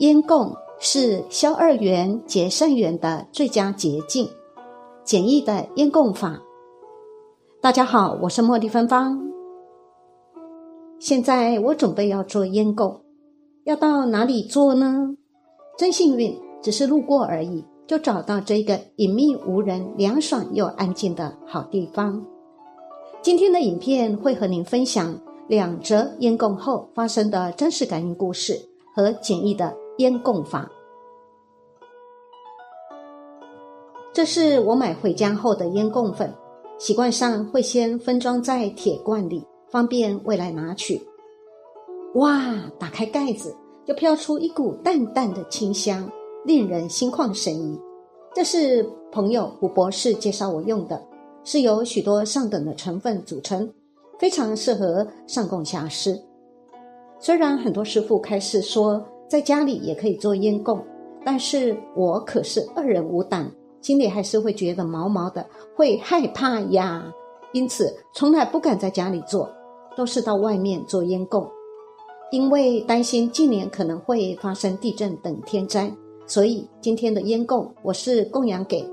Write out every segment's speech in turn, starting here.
烟供是消二元结善缘的最佳捷径，简易的烟供法。大家好，我是茉莉芬芳。现在我准备要做烟供，要到哪里做呢？真幸运，只是路过而已，就找到这个隐秘无人、凉爽又安静的好地方。今天的影片会和您分享两则烟供后发生的真实感应故事和简易的。烟供法，这是我买回家后的烟供粉，习惯上会先分装在铁罐里，方便未来拿取。哇，打开盖子就飘出一股淡淡的清香，令人心旷神怡。这是朋友胡博士介绍我用的，是由许多上等的成分组成，非常适合上供下施。虽然很多师傅开始说。在家里也可以做烟供，但是我可是二人无胆，心里还是会觉得毛毛的，会害怕呀。因此，从来不敢在家里做，都是到外面做烟供。因为担心近年可能会发生地震等天灾，所以今天的烟供我是供养给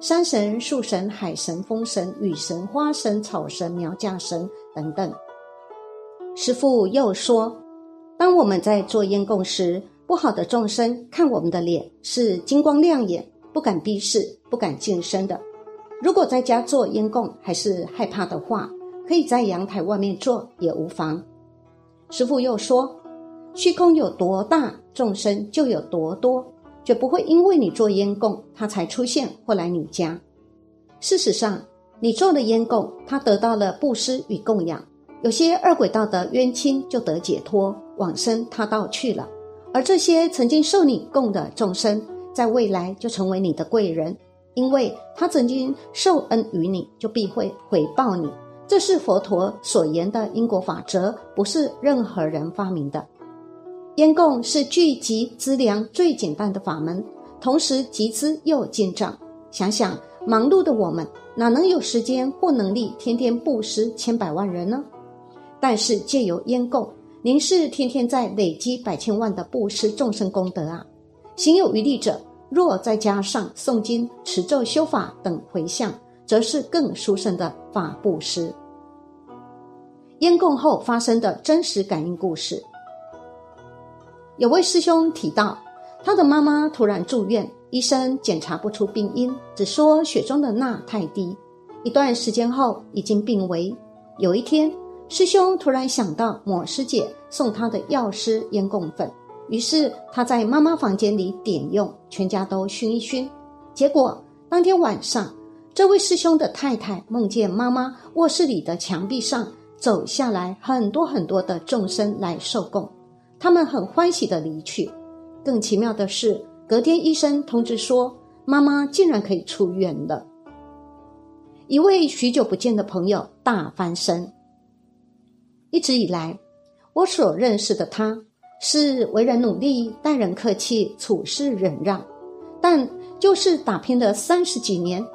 山神、树神、海神、风神、雨神、花神、草神、苗家神等等。师父又说。当我们在做烟供时，不好的众生看我们的脸是金光亮眼，不敢逼视，不敢近身的。如果在家做烟供还是害怕的话，可以在阳台外面做也无妨。师父又说，虚空有多大，众生就有多多，绝不会因为你做烟供，他才出现或来你家。事实上，你做了烟供，他得到了布施与供养。有些二轨道的冤亲就得解脱，往生他道去了；而这些曾经受你供的众生，在未来就成为你的贵人，因为他曾经受恩于你，就必会回报你。这是佛陀所言的因果法则，不是任何人发明的。烟供是聚集资粮最简单的法门，同时集资又进账。想想忙碌的我们，哪能有时间或能力天天布施千百万人呢？但是借由烟供，您是天天在累积百千万的布施众生功德啊！行有余力者，若再加上诵经、持咒、修法等回向，则是更殊胜的法布施。烟供后发生的真实感应故事，有位师兄提到，他的妈妈突然住院，医生检查不出病因，只说血中的钠太低，一段时间后已经病危。有一天。师兄突然想到抹师姐送他的药师烟供粉，于是他在妈妈房间里点用，全家都熏一熏。结果当天晚上，这位师兄的太太梦见妈妈卧室里的墙壁上走下来很多很多的众生来受供，他们很欢喜的离去。更奇妙的是，隔天医生通知说，妈妈竟然可以出院了。一位许久不见的朋友大翻身。一直以来，我所认识的他是为人努力、待人客气、处事忍让，但就是打拼了三十几年，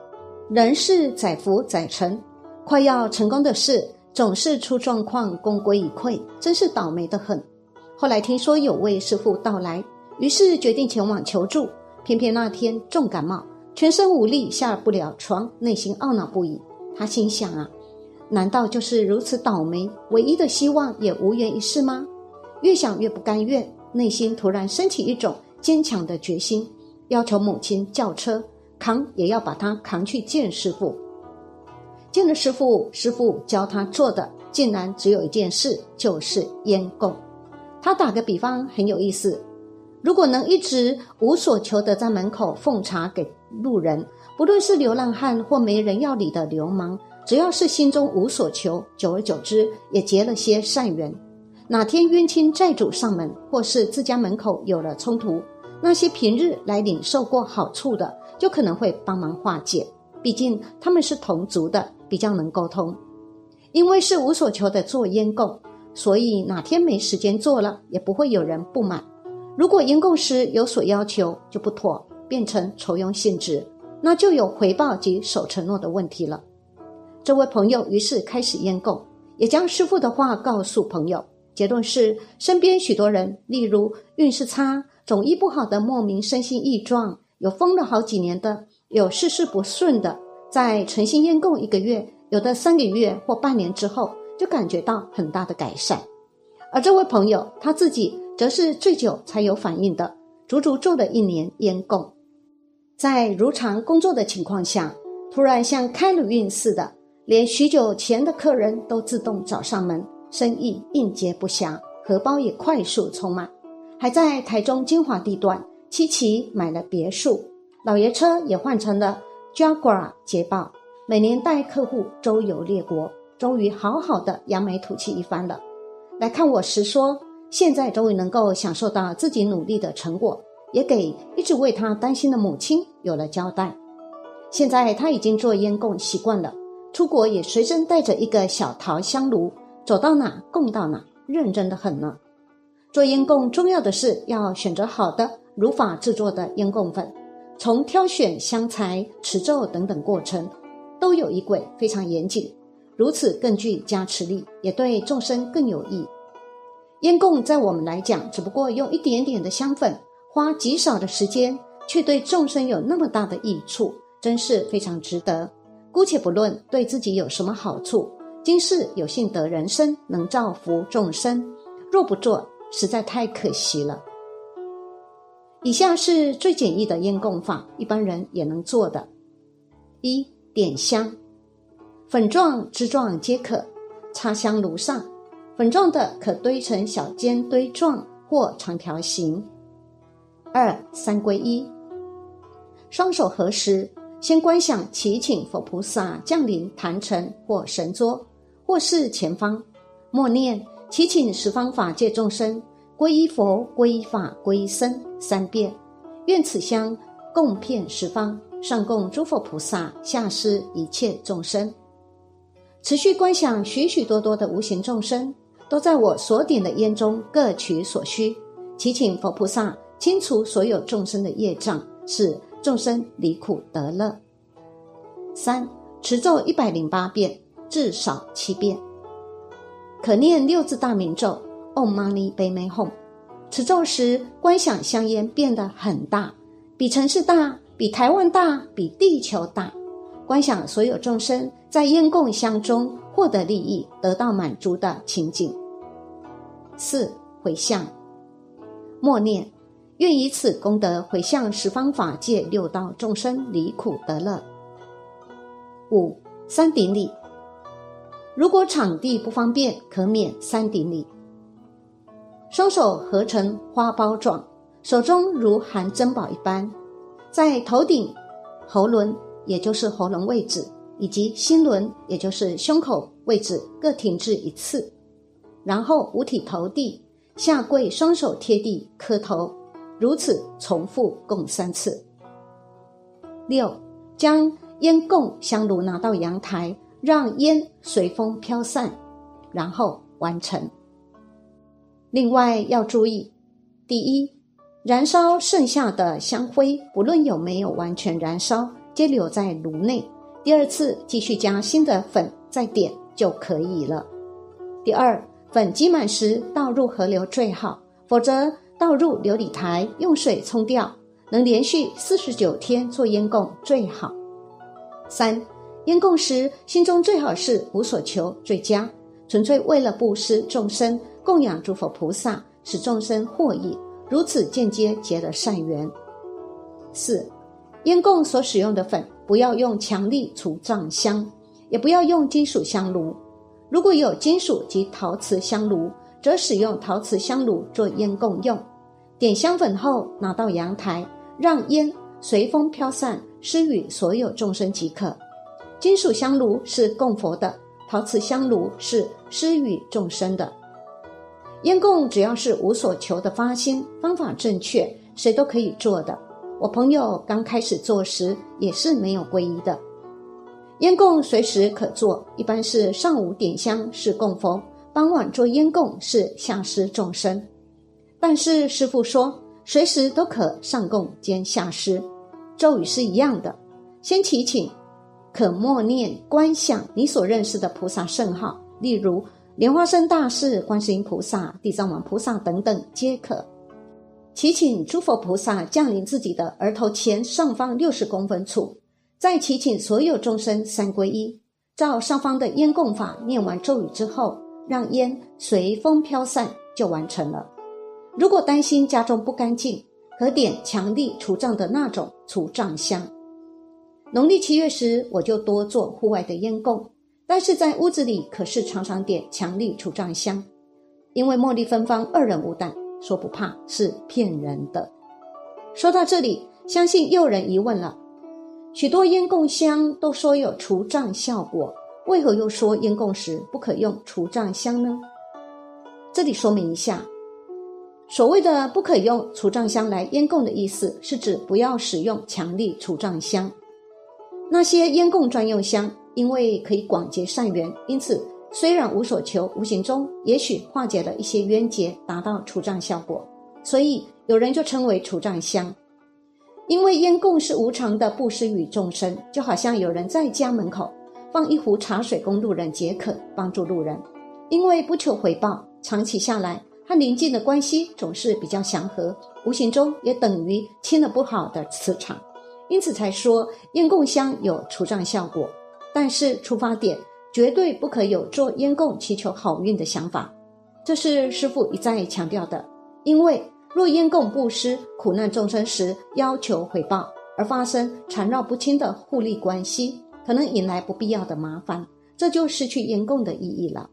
仍是载浮载沉，快要成功的事总是出状况，功亏一篑，真是倒霉的很。后来听说有位师傅到来，于是决定前往求助，偏偏那天重感冒，全身无力，下不了床，内心懊恼不已。他心想啊。难道就是如此倒霉？唯一的希望也无缘一世吗？越想越不甘愿，内心突然升起一种坚强的决心，要求母亲叫车扛，也要把他扛去见师傅。见了师傅，师傅教他做的竟然只有一件事，就是烟供。他打个比方很有意思：如果能一直无所求的在门口奉茶给路人，不论是流浪汉或没人要理的流氓。只要是心中无所求，久而久之也结了些善缘。哪天冤亲债主上门，或是自家门口有了冲突，那些平日来领受过好处的，就可能会帮忙化解。毕竟他们是同族的，比较能沟通。因为是无所求的做烟供，所以哪天没时间做了，也不会有人不满。如果烟供时有所要求，就不妥，变成酬庸性质，那就有回报及守承诺的问题了。这位朋友于是开始验供，也将师傅的话告诉朋友。结论是，身边许多人，例如运势差、总医不好的莫名身心异状，有疯了好几年的，有事事不顺的，在诚心验供一个月，有的三个月或半年之后，就感觉到很大的改善。而这位朋友他自己则是最久才有反应的，足足做了一年烟供，在如常工作的情况下，突然像开了运似的，连许久前的客人都自动找上门，生意应接不暇，荷包也快速充满。还在台中金华地段，七期买了别墅，老爷车也换成了 Jaguar 捷豹，每年带客户周游列国，终于好好的扬眉吐气一番了。来看我时说，现在终于能够享受到自己努力的成果，也给一直为他担心的母亲有了交代。现在他已经做烟供习惯了，出国也随身带着一个小陶香炉，走到哪供到哪，认真的很呢。做烟供重要的是要选择好的如法制作的烟供粉，从挑选香材、持咒等等过程，都有一轨，非常严谨。如此更具加持力，也对众生更有益。烟供在我们来讲，只不过用一点点的香粉，花极少的时间，却对众生有那么大的益处，真是非常值得。姑且不论对自己有什么好处，今世有幸得人生，能造福众生，若不做。实在太可惜了。以下是最简易的烟供法，一般人也能做的：一点香，粉状、枝状皆可，插香炉上。粉状的可堆成小尖堆状或长条形。二三归一，双手合十，先观想祈请佛菩萨降临坛城或神桌，或是前方，默念。祈请十方法界众生皈依佛、皈依法、皈依僧三遍，愿此香供遍十方，上供诸佛菩萨，下施一切众生。持续观想许许多多的无形众生，都在我所点的烟中各取所需，祈请佛菩萨清除所有众生的业障，是众生离苦得乐。三持咒一百零八遍，至少七遍。可念六字大明咒，Om Mani p a m e Hum。持咒时，观想香烟变得很大，比城市大，比台湾大，比地球大。观想所有众生在烟供香中获得利益，得到满足的情景。四回向，默念，愿以此功德回向十方法界六道众生离苦得乐。五三顶礼。如果场地不方便，可免三顶礼。双手合成花苞状，手中如含珍宝一般，在头顶、喉轮（也就是喉咙位置）以及心轮（也就是胸口位置）各停滞一次，然后五体投地，下跪，双手贴地磕头，如此重复共三次。六，将烟供香炉拿到阳台。让烟随风飘散，然后完成。另外要注意：第一，燃烧剩下的香灰，不论有没有完全燃烧，皆留在炉内。第二次继续加新的粉再点就可以了。第二，粉积满时倒入河流最好，否则倒入琉璃台用水冲掉。能连续四十九天做烟供最好。三。烟供时，心中最好是无所求，最佳，纯粹为了布施众生，供养诸佛菩萨，使众生获益，如此间接结了善缘。四，烟供所使用的粉，不要用强力除障香，也不要用金属香炉。如果有金属及陶瓷香炉，则使用陶瓷香炉做烟供用。点香粉后，拿到阳台，让烟随风飘散，施予所有众生即可。金属香炉是供佛的，陶瓷香炉是施予众生的。烟供只要是无所求的发心，方法正确，谁都可以做的。我朋友刚开始做时也是没有皈依的。烟供随时可做，一般是上午点香是供佛，傍晚做烟供是下施众生。但是师父说，随时都可上供兼下施，咒语是一样的，先祈请。可默念观想你所认识的菩萨圣号，例如莲花生大士、观世音菩萨、地藏王菩萨等等，皆可。祈请诸佛菩萨降临自己的额头前上方六十公分处，再祈请所有众生三归一，照上方的烟供法念完咒语之后，让烟随风飘散就完成了。如果担心家中不干净，可点强力除障的那种除障香。农历七月时，我就多做户外的烟供，但是在屋子里可是常常点强力除障香，因为茉莉芬芳二人无胆。说不怕是骗人的。说到这里，相信又有人疑问了：许多烟供香都说有除障效果，为何又说烟供时不可用除障香呢？这里说明一下，所谓的不可用除障香来烟供的意思，是指不要使用强力除障香。那些烟供专用香，因为可以广结善缘，因此。虽然无所求，无形中也许化解了一些冤结，达到除障效果，所以有人就称为除障香。因为烟供是无偿的布施与众生，就好像有人在家门口放一壶茶水供路人解渴，帮助路人。因为不求回报，长期下来和邻近的关系总是比较祥和，无形中也等于清了不好的磁场，因此才说烟供香有除障效果。但是出发点。绝对不可有做烟供祈求好运的想法，这是师父一再强调的。因为若烟供布施苦难众生时要求回报，而发生缠绕不清的互利关系，可能引来不必要的麻烦，这就失去烟供的意义了。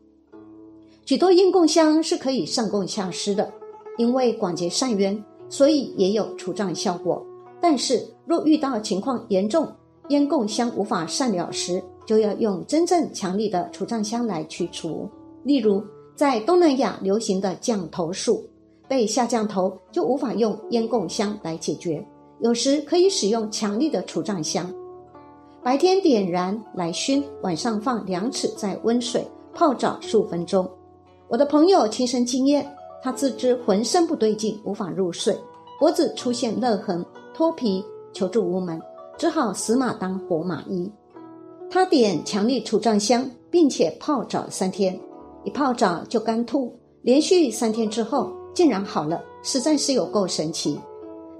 许多烟供香是可以上供下施的，因为广结善缘，所以也有除障效果。但是若遇到情况严重，烟供香无法善了时，就要用真正强力的除障香来去除。例如，在东南亚流行的降头术，被下降头就无法用烟供香来解决，有时可以使用强力的除障香，白天点燃来熏，晚上放两尺在温水泡澡数分钟。我的朋友亲身经验，他自知浑身不对劲，无法入睡，脖子出现勒痕、脱皮，求助无门。只好死马当活马医，他点强力除障香，并且泡澡三天，一泡澡就干吐，连续三天之后竟然好了，实在是有够神奇。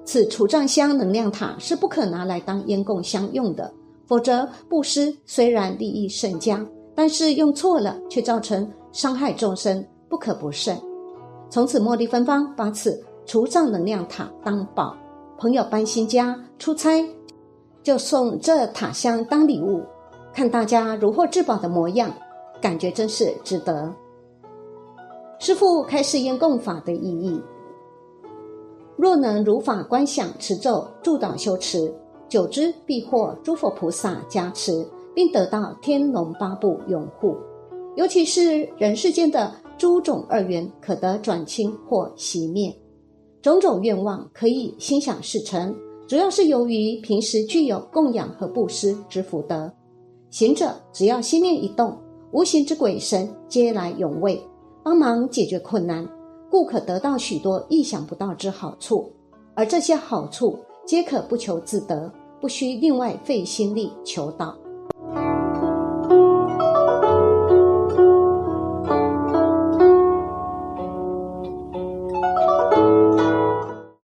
此除藏香能量塔是不可拿来当烟供香用的，否则布施虽然利益甚佳，但是用错了却造成伤害众生，不可不慎。从此茉莉芬芳把此除障能量塔当宝，朋友搬新家出差。就送这塔香当礼物，看大家如获至宝的模样，感觉真是值得。师父开示烟供法的意义：若能如法观想持咒，助导修持，久之必获诸佛菩萨加持，并得到天龙八部拥护。尤其是人世间的诸种二缘，可得转清或熄灭，种种愿望可以心想事成。主要是由于平时具有供养和布施之福德，行者只要心念一动，无形之鬼神皆来永卫，帮忙解决困难，故可得到许多意想不到之好处。而这些好处皆可不求自得，不需另外费心力求道。